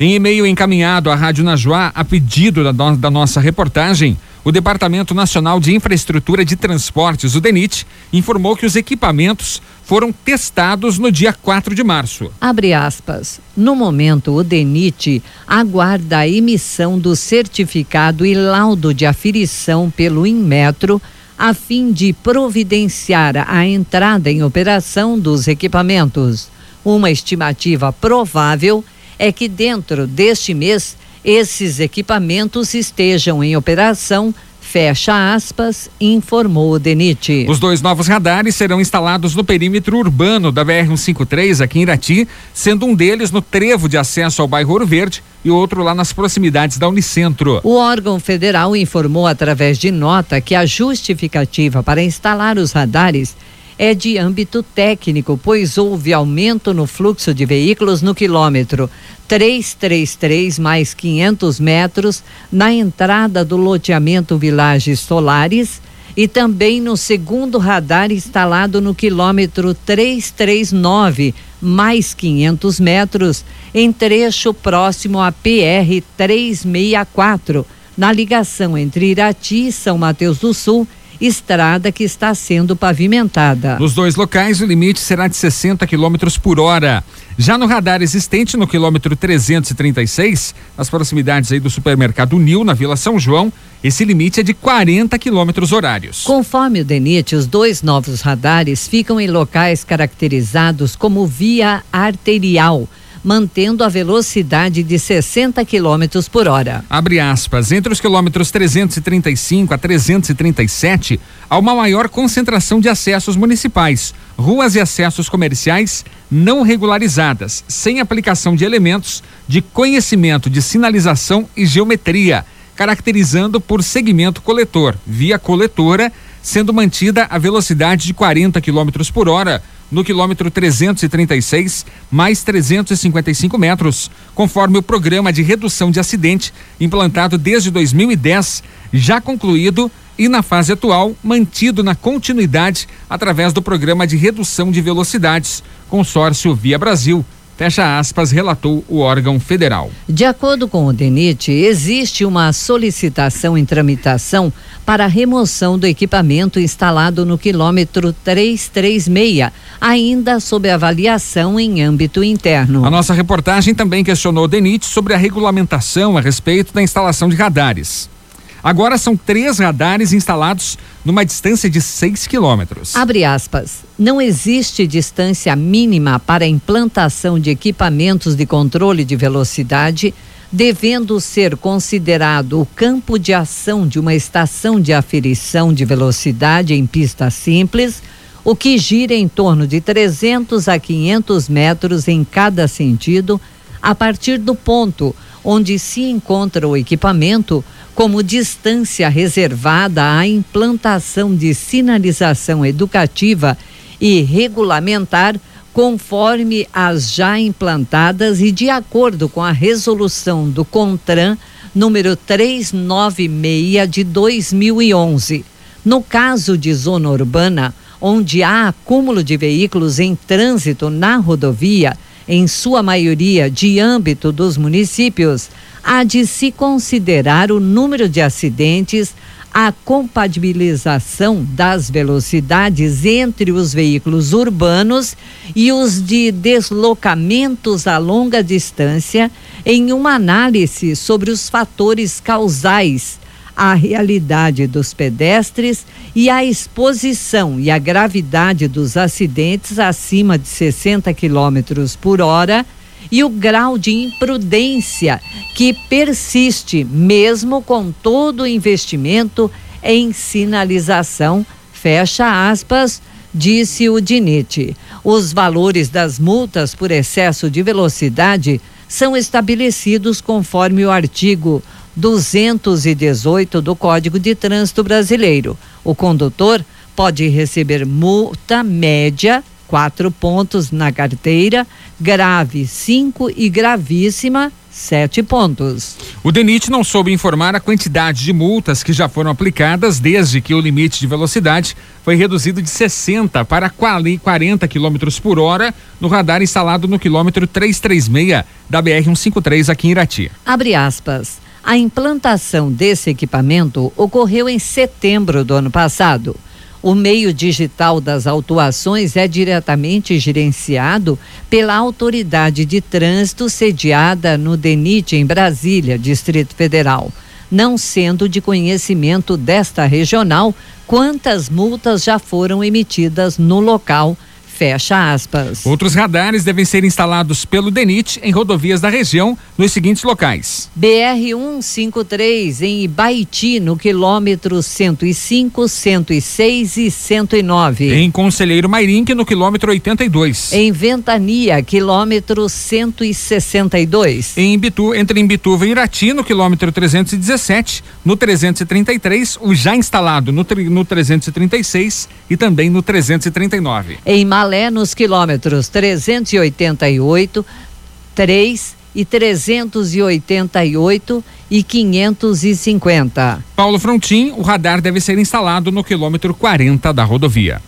Em e-mail encaminhado à Rádio Najuá, a pedido da, no, da, nossa reportagem, o Departamento Nacional de Infraestrutura de Transportes, o DENIT, informou que os equipamentos foram testados no dia 4 de março. Abre aspas. No momento, o DENIT aguarda a emissão do certificado e laudo de aferição pelo Inmetro a fim de providenciar a entrada em operação dos equipamentos. Uma estimativa provável é que dentro deste mês esses equipamentos estejam em operação Fecha aspas, informou o DENIT. Os dois novos radares serão instalados no perímetro urbano da BR-153, aqui em Irati, sendo um deles no trevo de acesso ao bairro Ouro Verde e outro lá nas proximidades da Unicentro. O órgão federal informou através de nota que a justificativa para instalar os radares é de âmbito técnico, pois houve aumento no fluxo de veículos no quilômetro 333 mais 500 metros na entrada do loteamento Vilages Solares e também no segundo radar instalado no quilômetro 339 mais 500 metros em trecho próximo à PR 364 na ligação entre Irati e São Mateus do Sul estrada que está sendo pavimentada. Nos dois locais, o limite será de 60 km por hora. Já no radar existente no quilômetro 336, nas proximidades aí do supermercado Nil, na Vila São João, esse limite é de 40 quilômetros horários. Conforme o DENIT, os dois novos radares ficam em locais caracterizados como via arterial mantendo a velocidade de 60 km por hora. Abre aspas. Entre os quilômetros 335 a 337, há uma maior concentração de acessos municipais, ruas e acessos comerciais não regularizadas, sem aplicação de elementos de conhecimento de sinalização e geometria, caracterizando por segmento coletor, via coletora, sendo mantida a velocidade de 40 km por hora no quilômetro 336, mais 355 metros, conforme o programa de redução de acidente implantado desde 2010, já concluído e na fase atual mantido na continuidade através do programa de redução de velocidades, consórcio Via Brasil Fecha aspas, relatou o órgão federal. De acordo com o DENIT, existe uma solicitação em tramitação para a remoção do equipamento instalado no quilômetro 336, ainda sob avaliação em âmbito interno. A nossa reportagem também questionou o DENIT sobre a regulamentação a respeito da instalação de radares. Agora são três radares instalados numa distância de 6 quilômetros. Abre aspas. Não existe distância mínima para a implantação de equipamentos de controle de velocidade, devendo ser considerado o campo de ação de uma estação de aferição de velocidade em pista simples, o que gira em torno de 300 a 500 metros em cada sentido, a partir do ponto onde se encontra o equipamento como distância reservada à implantação de sinalização educativa e regulamentar conforme as já implantadas e de acordo com a resolução do CONTRAN número 396 de 2011. No caso de zona urbana, onde há acúmulo de veículos em trânsito na rodovia, em sua maioria de âmbito dos municípios, há de se considerar o número de acidentes, a compatibilização das velocidades entre os veículos urbanos e os de deslocamentos a longa distância em uma análise sobre os fatores causais, a realidade dos pedestres e a exposição e a gravidade dos acidentes acima de 60 km por hora e o grau de imprudência que persiste mesmo com todo o investimento em sinalização, fecha aspas, disse o DINIT. Os valores das multas por excesso de velocidade são estabelecidos conforme o artigo 218 do Código de Trânsito Brasileiro. O condutor pode receber multa média quatro pontos na carteira, grave cinco e gravíssima sete pontos. O DENIT não soube informar a quantidade de multas que já foram aplicadas desde que o limite de velocidade foi reduzido de 60 para 40 km por hora no radar instalado no quilômetro 336 da BR-153 aqui em Irati. Abre aspas. A implantação desse equipamento ocorreu em setembro do ano passado. O meio digital das autuações é diretamente gerenciado pela Autoridade de Trânsito sediada no DENIT em Brasília, Distrito Federal, não sendo de conhecimento desta regional quantas multas já foram emitidas no local Fecha aspas. Outros radares devem ser instalados pelo DENIT em rodovias da região nos seguintes locais: BR 153 em Ibaiti, no quilômetro 105, 106 e 109. Em Conselheiro Mairinque, no quilômetro 82. Em Ventania, quilômetro 162. Em Bitu, entre Imbituva e Irati, no quilômetro 317, no 333, o já instalado no, no 336 e também no 339. Em Mal Malé nos quilômetros 388, 3 e 388 e 550. Paulo Frontin, o radar deve ser instalado no quilômetro 40 da rodovia.